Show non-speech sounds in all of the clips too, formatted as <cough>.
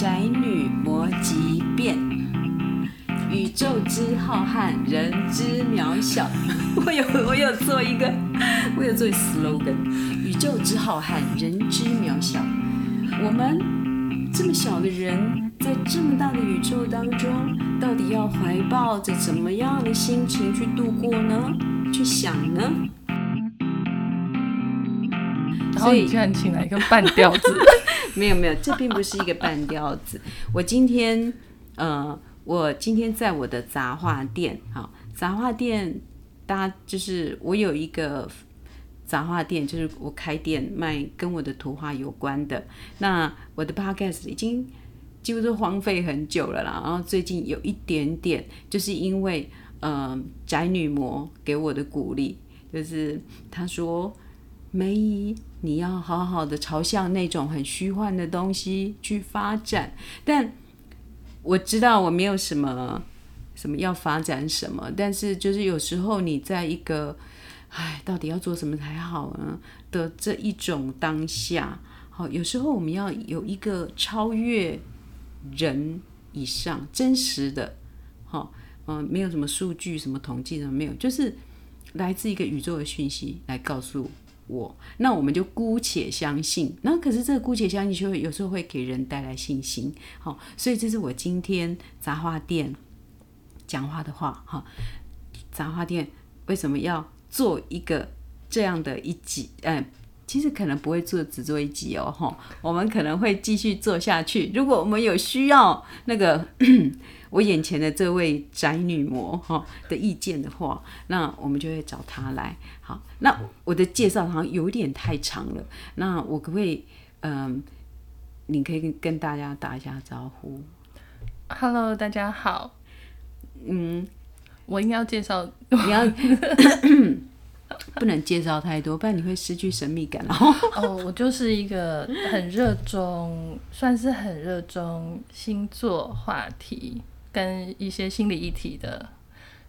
宅女魔极变，宇宙之浩瀚，人之渺小。<laughs> 我有我有做一个，我有做 slogan：宇宙之浩瀚，人之渺小。我们这么小的人，在这么大的宇宙当中，到底要怀抱着怎么样的心情去度过呢？去想呢？然后你居然请来一个半吊子，<laughs> 没有没有，这并不是一个半吊子。我今天，呃，我今天在我的杂货店，好，杂货店，大家就是我有一个杂货店，就是我开店卖跟我的图画有关的。那我的 podcast 已经几乎都荒废很久了啦，然后最近有一点点，就是因为，呃，宅女魔给我的鼓励，就是他说。梅姨，你要好好的朝向那种很虚幻的东西去发展。但我知道我没有什么什么要发展什么，但是就是有时候你在一个，唉，到底要做什么才好呢的这一种当下，好，有时候我们要有一个超越人以上真实的，好，嗯，没有什么数据、什么统计什么没有，就是来自一个宇宙的讯息来告诉。我那我们就姑且相信，那可是这个姑且相信就会有时候会给人带来信心，好，所以这是我今天杂花店讲话的话，哈，杂花店为什么要做一个这样的一集？嗯，其实可能不会做只做一集哦，哈，我们可能会继续做下去。如果我们有需要那个。我眼前的这位宅女魔哈的意见的话，那我们就会找她来。好，那我的介绍好像有点太长了，那我可不可以，嗯，你可以跟跟大家打一下招呼。Hello，大家好。嗯，我应该要介绍，你要 <laughs> 不能介绍太多，不然你会失去神秘感哦。哦，我就是一个很热衷，算是很热衷星座话题。跟一些心理议题的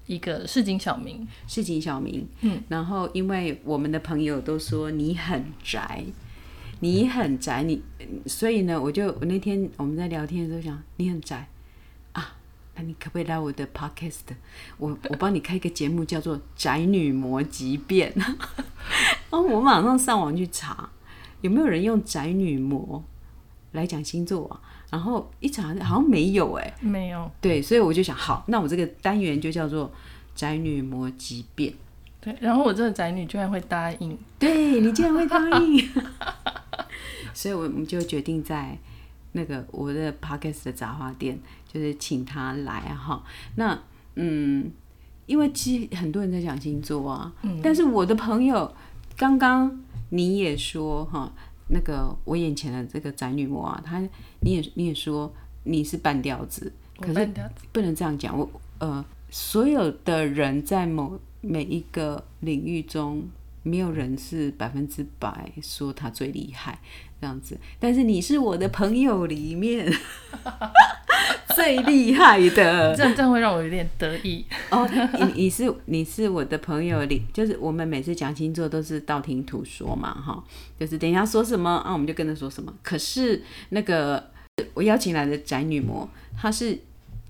一个市井小民，市井小民，嗯，然后因为我们的朋友都说你很宅，你很宅，你，所以呢，我就我那天我们在聊天的时候想，你很宅啊，那你可不可以来我的 podcast？我我帮你开一个节目叫做《宅女魔即变》，<laughs> 哦我马上上网去查，有没有人用宅女魔来讲星座啊？然后一查好像没有哎，没有。对，所以我就想，好，那我这个单元就叫做“宅女魔疾变”。对，然后我这个宅女居然会答应，对你竟然会答应，<laughs> 所以我们就决定在那个我的 podcast 的杂花店，就是请他来哈。那嗯，因为其实很多人在讲星座啊，但是我的朋友刚刚你也说哈。那个我眼前的这个宅女魔啊，她你也你也说你是半吊子，可是不能这样讲。我呃，所有的人在某每一个领域中，没有人是百分之百说他最厉害这样子。但是你是我的朋友里面。<laughs> <laughs> 最厉害的，这样这样会让我有点得意哦。你你是你是我的朋友里，就是我们每次讲星座都是道听途说嘛，哈，就是等一下说什么啊，我们就跟着说什么。可是那个我邀请来的宅女魔，她是。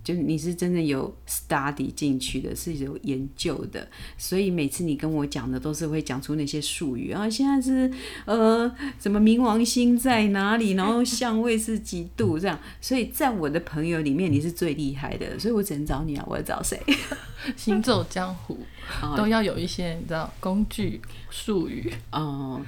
就你是真的有 study 进去的，是有研究的，所以每次你跟我讲的都是会讲出那些术语啊。现在是呃，什么冥王星在哪里，然后相位是几度这样。所以在我的朋友里面，你是最厉害的，所以我只能找你啊。我要找谁？行走江湖 <laughs> 都要有一些你知道工具术语哦。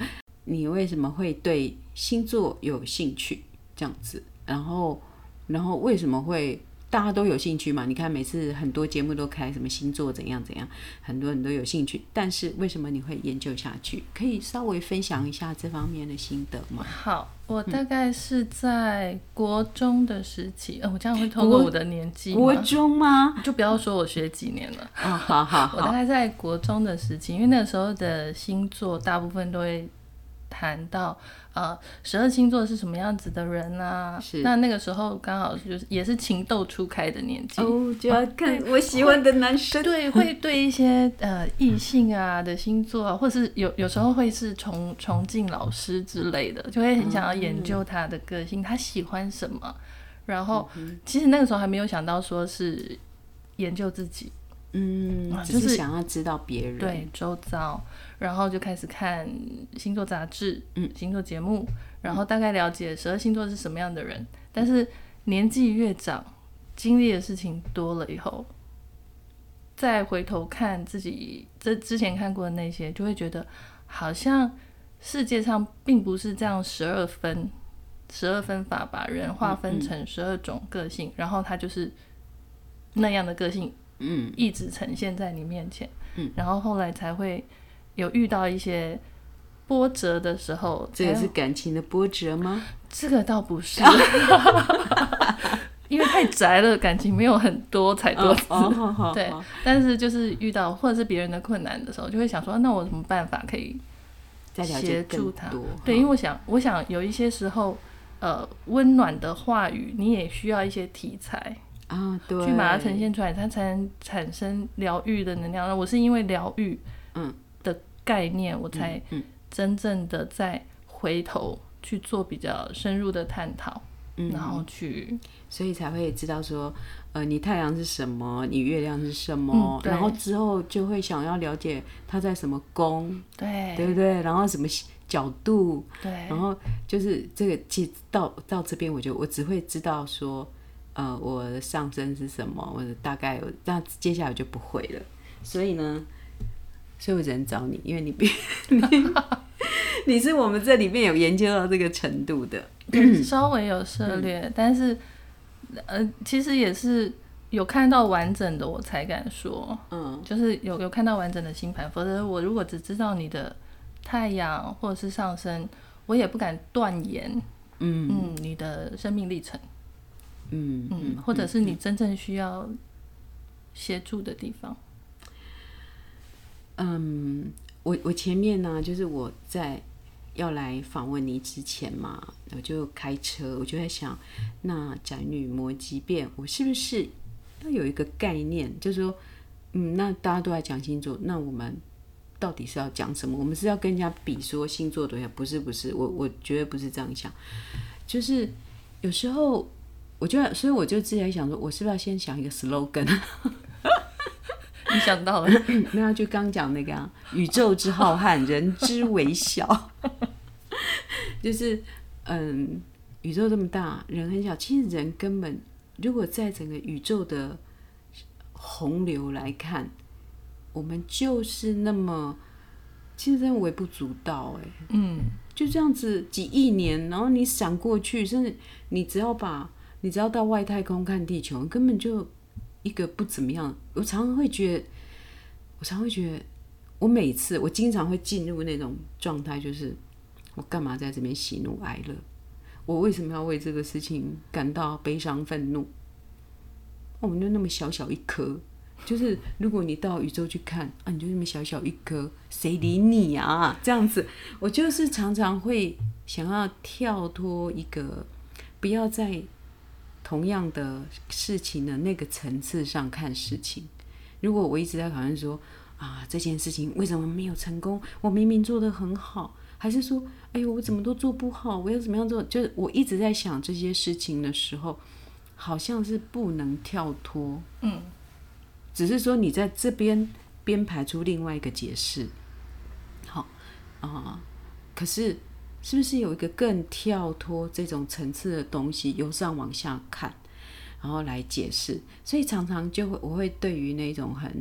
你为什么会对星座有兴趣？这样子，然后，然后为什么会？大家都有兴趣嘛？你看每次很多节目都开什么星座怎样怎样，很多人都有兴趣。但是为什么你会研究下去？可以稍微分享一下这方面的心得吗？好，我大概是在国中的时期，呃，<laughs> 我这样会透过我的年纪国中吗？就不要说我学几年了。哦，好好，<laughs> 我大概在国中的时期，因为那时候的星座大部分都会。谈到呃十二星座是什么样子的人啊？是。那那个时候刚好就是也是情窦初开的年纪。哦，就要看我喜欢的男生。对，会对一些呃异性啊的星座啊，或是有有时候会是崇崇敬老师之类的，就会很想要研究他的个性，他喜欢什么，然后其实那个时候还没有想到说是研究自己，嗯，就是想要知道别人。对周遭，然后就开始看星座杂志，嗯，星座节目，然后大概了解十二星座是什么样的人。但是年纪越长，经历的事情多了以后，再回头看自己这之前看过的那些，就会觉得好像世界上并不是这样十二分。十二分法把人划分成十二种个性，然后他就是那样的个性，嗯，一直呈现在你面前，嗯，然后后来才会有遇到一些波折的时候，这个是感情的波折吗？这个倒不是，<laughs> 因为太宅了，感情没有很多才多次，对，但是就是遇到或者是别人的困难的时候，就会想说，那我有什么办法可以协助他？对，因为我想，我想有一些时候。呃，温暖的话语，你也需要一些题材啊，对，去把它呈现出来，它才能产生疗愈的能量。我是因为疗愈，嗯，的概念，我才真正的再回头去做比较深入的探讨，嗯然后去，所以才会知道说，呃，你太阳是什么，你月亮是什么，然后之后就会想要了解它在什么宫，对，对不对？然后什么？角度，对，然后就是这个，其到到这边，我就我只会知道说，呃，我的上升是什么，我大概有，那接下来我就不会了。所以呢，所以我只能找你，因为你比你 <laughs> 你是我们这里面有研究到这个程度的，<clears throat> 稍微有涉猎，但是呃，其实也是有看到完整的，我才敢说，嗯，就是有有看到完整的星盘，否则我如果只知道你的。太阳或者是上升，我也不敢断言，嗯嗯，你的生命历程，嗯嗯，或者是你真正需要协助的地方。嗯，嗯我我前面呢，就是我在要来访问你之前嘛，我就开车，我就在想，那宅女魔即便，我是不是要有一个概念，就是说，嗯，那大家都在讲星座，那我们。到底是要讲什么？我们是要跟人家比说星座多少？不是，不是，我我绝对不是这样想。就是有时候，我就所以我就自己在想说，我是不是要先想一个 slogan？你想到了？<laughs> 没有，就刚讲那个啊宇宙之浩瀚，人之微小。<laughs> 就是嗯，宇宙这么大，人很小。其实人根本，如果在整个宇宙的洪流来看。我们就是那么，其实真的微不足道哎，嗯，就这样子几亿年，然后你闪过去，甚至你只要把，你只要到外太空看地球，根本就一个不怎么样。我常常会觉得，我常会觉得，我每次我经常会进入那种状态，就是我干嘛在这边喜怒哀乐？我为什么要为这个事情感到悲伤愤怒？我们就那么小小一颗。就是如果你到宇宙去看啊，你就那么小小一颗，谁理你啊？这样子，我就是常常会想要跳脱一个，不要再同样的事情的那个层次上看事情。如果我一直在讨论说啊，这件事情为什么没有成功？我明明做得很好，还是说，哎呦，我怎么都做不好？我要怎么样做？就是我一直在想这些事情的时候，好像是不能跳脱。嗯。只是说你在这边编排出另外一个解释，好啊，可是是不是有一个更跳脱这种层次的东西，由上往下看，然后来解释？所以常常就会我会对于那种很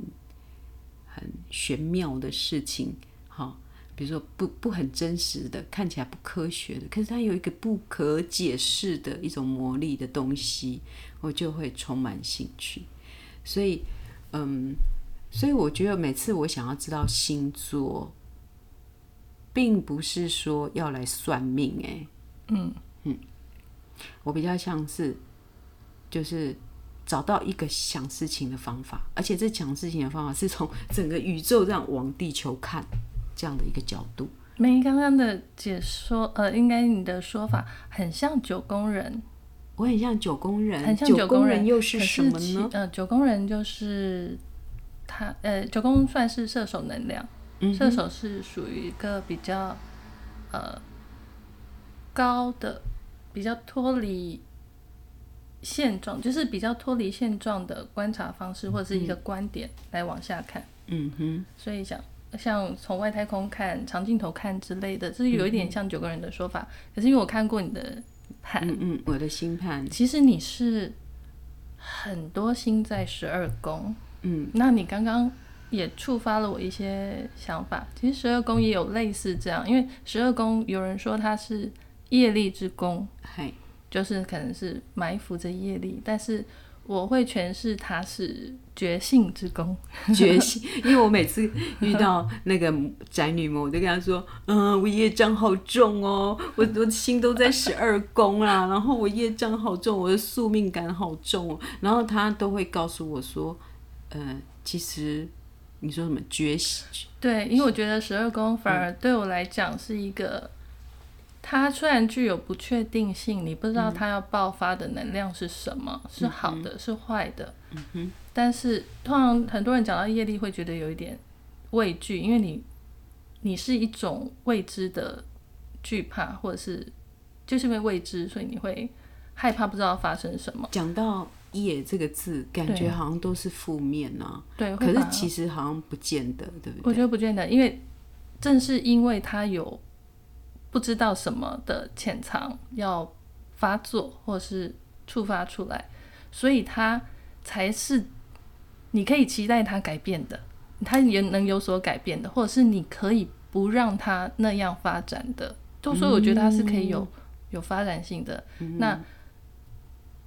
很玄妙的事情，哈，比如说不不很真实的，看起来不科学的，可是它有一个不可解释的一种魔力的东西，我就会充满兴趣，所以。嗯，所以我觉得每次我想要知道星座，并不是说要来算命，哎，嗯嗯，我比较像是就是找到一个想事情的方法，而且这想事情的方法是从整个宇宙这样往地球看这样的一个角度。梅刚刚的解说，呃，应该你的说法很像九宫人。我很像九宫人，很像九宫人又是什么呢？呃，九宫人就是他，呃，九宫算是射手能量，射手是属于一个比较呃高的，比较脱离现状，就是比较脱离现状的观察方式，或者是一个观点来往下看。嗯哼。所以想像从外太空看、长镜头看之类的，就是有一点像九个人的说法。可是因为我看过你的盘，嗯嗯，我的星盘，其实你是很多星在十二宫。嗯，那你刚刚也触发了我一些想法。其实十二宫也有类似这样，因为十二宫有人说它是业力之宫，嗨，就是可能是埋伏着业力，但是我会诠释它是觉性之宫，觉性。因为我每次遇到那个宅女们，我就跟她说：“嗯，我业障好重哦，我我心都在十二宫啊，然后我业障好重，我的宿命感好重哦。”然后她都会告诉我说。呃，其实你说什么觉醒？对，因为我觉得十二宫反而对我来讲是一个，它虽然具有不确定性，你不知道它要爆发的能量是什么，是好的，是坏的。嗯哼。但是通常很多人讲到业力，会觉得有一点畏惧，因为你你是一种未知的惧怕，或者是就是因为未知，所以你会害怕不知道发生什么。讲到。业这个字，感觉好像都是负面呢。对，可是其实好像不见得，对不对？我觉得不见得，因为正是因为他有不知道什么的潜藏要发作，或是触发出来，所以他才是你可以期待他改变的，他也能有所改变的，或者是你可以不让他那样发展的。都所以我觉得他是可以有有发展性的。那。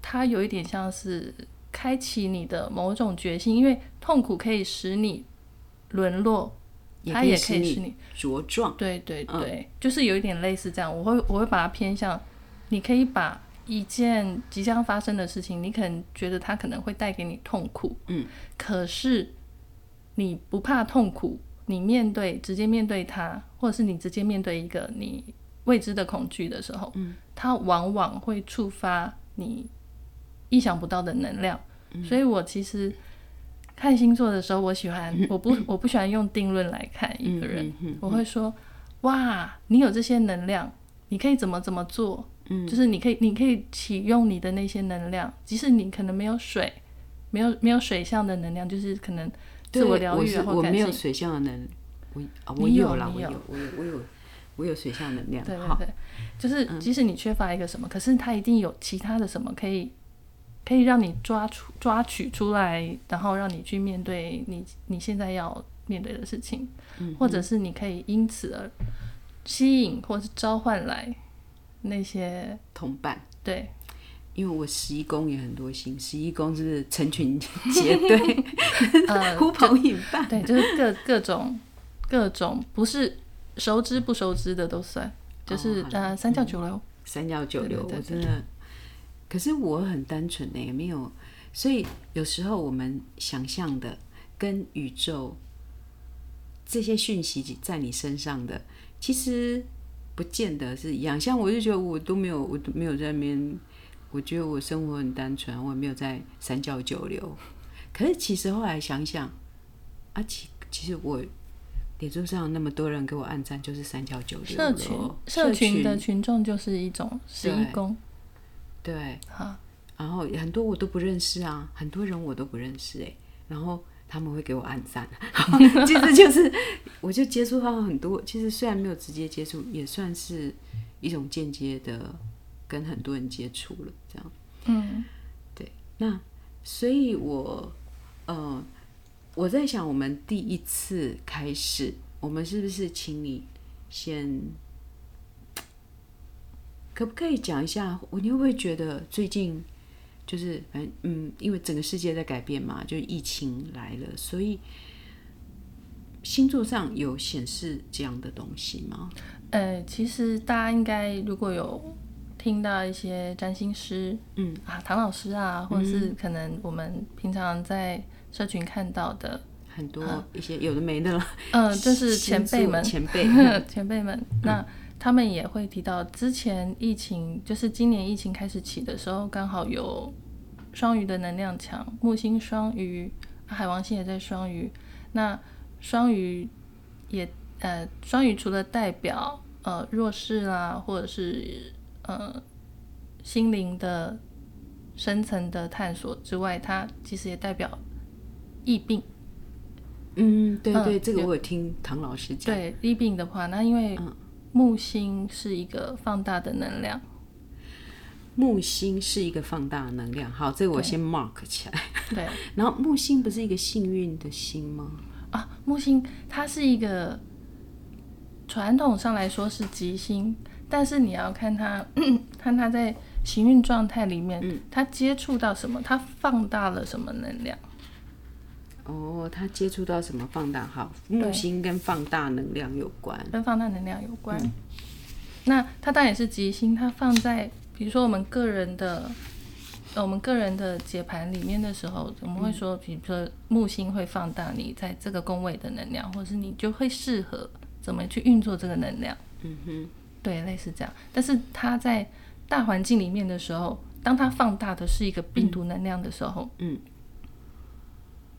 它有一点像是开启你的某种决心，因为痛苦可以使你沦落，它也可以使你茁壮。对对对，就是有一点类似这样。我会我会把它偏向，你可以把一件即将发生的事情，你可能觉得它可能会带给你痛苦，嗯，可是你不怕痛苦，你面对直接面对它，或者是你直接面对一个你未知的恐惧的时候，嗯，它往往会触发你。意想不到的能量，所以我其实看星座的时候，我喜欢我不我不喜欢用定论来看一个人，我会说哇，你有这些能量，你可以怎么怎么做，嗯，就是你可以你可以启用你的那些能量，即使你可能没有水，没有没有水象的能量，就是可能自我疗愈或我没有水象的能，我我有啦，我有我有我有我有水象能量，对对对，就是即使你缺乏一个什么，可是它一定有其他的什么可以。可以让你抓出、抓取出来，然后让你去面对你你现在要面对的事情，或者是你可以因此而吸引或是召唤来那些同伴。对，因为我十一宫也很多星，十一宫是成群结队，<laughs> 呃，<laughs> 呼朋引伴。对，就是各各种各种不是熟知不熟知的都算，就是呃三教九流，三教九流，我真的。可是我很单纯呢，也没有，所以有时候我们想象的跟宇宙这些讯息在你身上的，其实不见得是一样。像我就觉得我都没有，我都没有在那边，我觉得我生活很单纯，我也没有在三教九流。可是其实后来想想，啊，其其实我脸书上那么多人给我按赞，就是三教九流。社群社群的群众就是一种十一宫。对，啊，然后很多我都不认识啊，很多人我都不认识哎，然后他们会给我按赞，<laughs> 其实就是我就接触到很多，其实虽然没有直接接触，也算是一种间接的跟很多人接触了，这样，嗯，对，那所以我呃我在想，我们第一次开始，我们是不是请你先？可不可以讲一下？我你会不会觉得最近就是反正嗯，因为整个世界在改变嘛，就疫情来了，所以星座上有显示这样的东西吗？呃，其实大家应该如果有听到一些占星师，嗯啊，唐老师啊，或者是可能我们平常在社群看到的很多一些有的没的，嗯，就是前辈们，前辈，<laughs> 前辈们，那。他们也会提到，之前疫情就是今年疫情开始起的时候，刚好有双鱼的能量强，木星双鱼，海王星也在双鱼。那双鱼也呃，双鱼除了代表呃弱势啦，或者是呃心灵的深层的探索之外，它其实也代表疫病。嗯，对对，这个我有听唐老师讲。对疫病的话，那因为木星是一个放大的能量。木星是一个放大能量，好，这个我先 mark 起来。对，<laughs> 然后木星不是一个幸运的星吗？啊，木星它是一个传统上来说是吉星，但是你要看它，<clears throat> 看它在行运状态里面，它接触到什么，它放大了什么能量。哦，他接触到什么放大？好，木星跟放大能量有关，跟放大能量有关。那它当然也是吉星，它放在。比如说我们个人的，呃，我们个人的解盘里面的时候，我们会说，比如说木星会放大你在这个宫位的能量，或者是你就会适合怎么去运作这个能量。嗯哼，对，类似这样。但是它在大环境里面的时候，当它放大的是一个病毒能量的时候，嗯，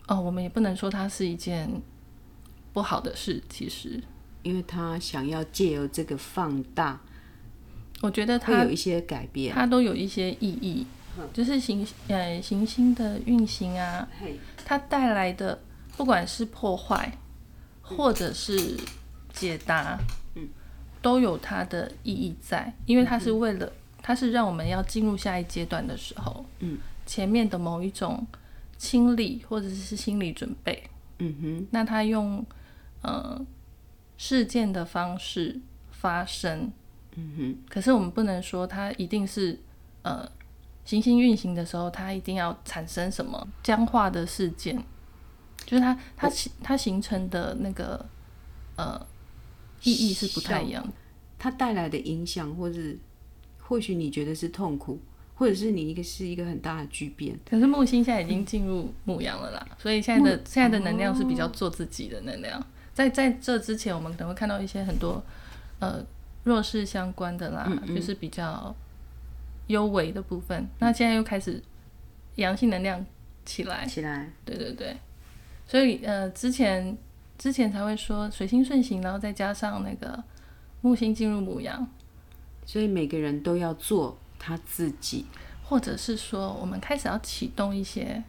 哦，我们也不能说它是一件不好的事，其实，因为他想要借由这个放大。我觉得它有一些改变，它都有一些意义，就是行呃行星的运行啊，它带来的不管是破坏或者是解答，嗯，都有它的意义在，因为它是为了它是让我们要进入下一阶段的时候，嗯，前面的某一种清理或者是心理准备，嗯哼，那他用呃事件的方式发生。嗯哼，可是我们不能说它一定是，呃，行星运行的时候，它一定要产生什么僵化的事件，就是它它形它形成的那个呃意义是不太一样，它带来的影响，或是或许你觉得是痛苦，或者是你一个是一个很大的巨变。可是木星现在已经进入牧羊了啦，所以现在的现在的能量是比较做自己的能量。在在这之前，我们可能会看到一些很多呃。弱势相关的啦，就是比较优微的部分。那现在又开始阳性能量起来，起来，对对对。所以呃，之前之前才会说水星顺行，然后再加上那个木星进入母羊，所以每个人都要做他自己，或者是说我们开始要启动一些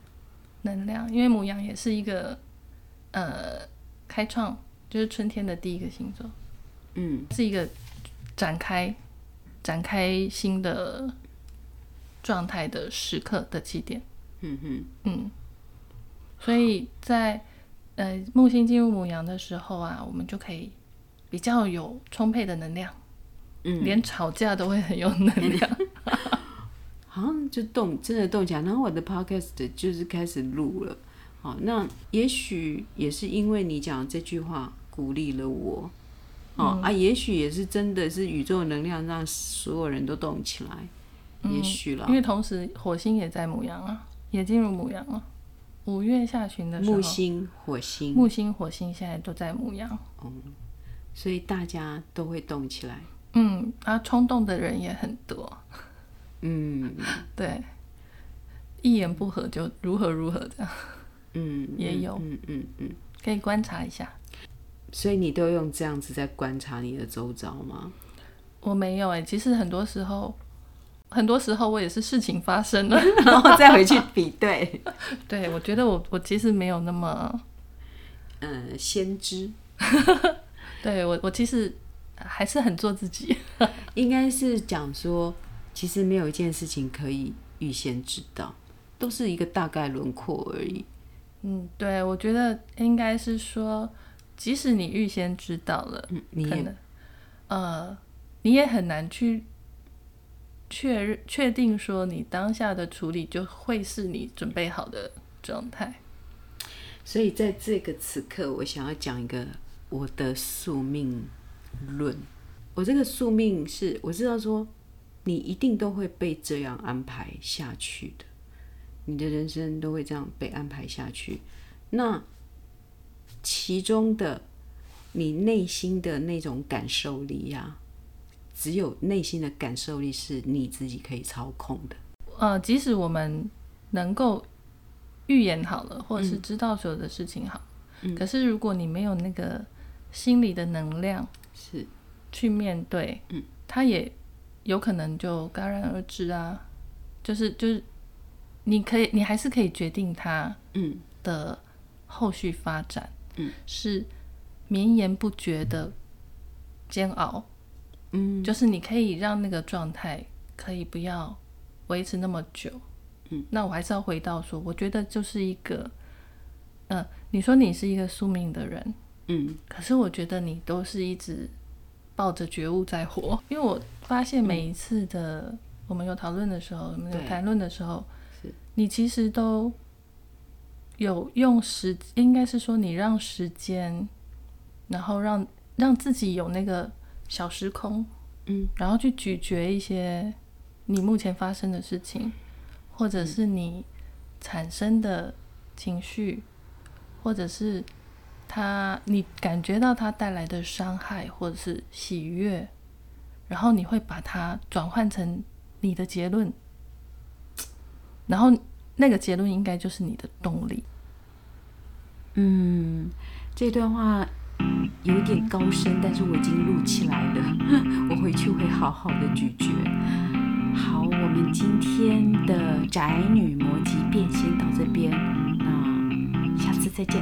能量，因为母羊也是一个呃开创，就是春天的第一个星座，嗯，是一个。展开，展开新的状态的时刻的起点。嗯哼，嗯，所以在呃木星进入母羊的时候啊，我们就可以比较有充沛的能量。嗯，连吵架都会很有能量。好像就动，真的动起来。然后我的 podcast 就是开始录了。好，那也许也是因为你讲这句话鼓励了我。哦啊，也许也是真的是宇宙能量让所有人都动起来，也许了。因为同时火星也在母羊啊，也进入母羊了。五月下旬的时候，木星、火星、木星、火星现在都在母羊。哦，所以大家都会动起来。嗯，啊，冲动的人也很多。嗯，对，一言不合就如何如何这样。嗯，也有。嗯嗯嗯，可以观察一下。所以你都用这样子在观察你的周遭吗？我没有哎，其实很多时候，很多时候我也是事情发生了，<laughs> 然后再回去比对。<laughs> 对，我觉得我我其实没有那么，嗯，先知。<laughs> 对我我其实还是很做自己。应该是讲说，其实没有一件事情可以预先知道，都是一个大概轮廓而已。嗯，对，我觉得应该是说。即使你预先知道了，可能，呃，你也很难去确认、确定说你当下的处理就会是你准备好的状态。所以在这个此刻，我想要讲一个我的宿命论。我这个宿命是，我知道说你一定都会被这样安排下去的，你的人生都会这样被安排下去。那其中的你内心的那种感受力呀，只有内心的感受力是你自己可以操控的。呃，即使我们能够预言好了，或者是知道所有的事情好，可是如果你没有那个心理的能量，是去面对，嗯，他也有可能就戛然而止啊。就是就是你可以，你还是可以决定它嗯。的后续发展。嗯。是绵延不绝的煎熬。嗯，就是你可以让那个状态可以不要维持那么久嗯，那我还是要回到说，我觉得就是一个嗯，你说你是一个宿命的人嗯，可是我觉得你都是一直抱着觉悟在活，因为我发现每一次的。我们有讨论的时候，我们有谈论的时候，你其实都有用时，应该是说你让时间，然后让让自己有那个小时空，嗯，然后去咀嚼一些你目前发生的事情，或者是你产生的情绪，或者是他你感觉到他带来的伤害或者是喜悦，然后你会把它转换成。你的结论，然后那个结论应该就是你的动力。嗯，这段话有点高深，但是我已经录起来了，<laughs> 我回去会好好的咀嚼。好，我们今天的宅女魔吉变先到这边，那下次再见。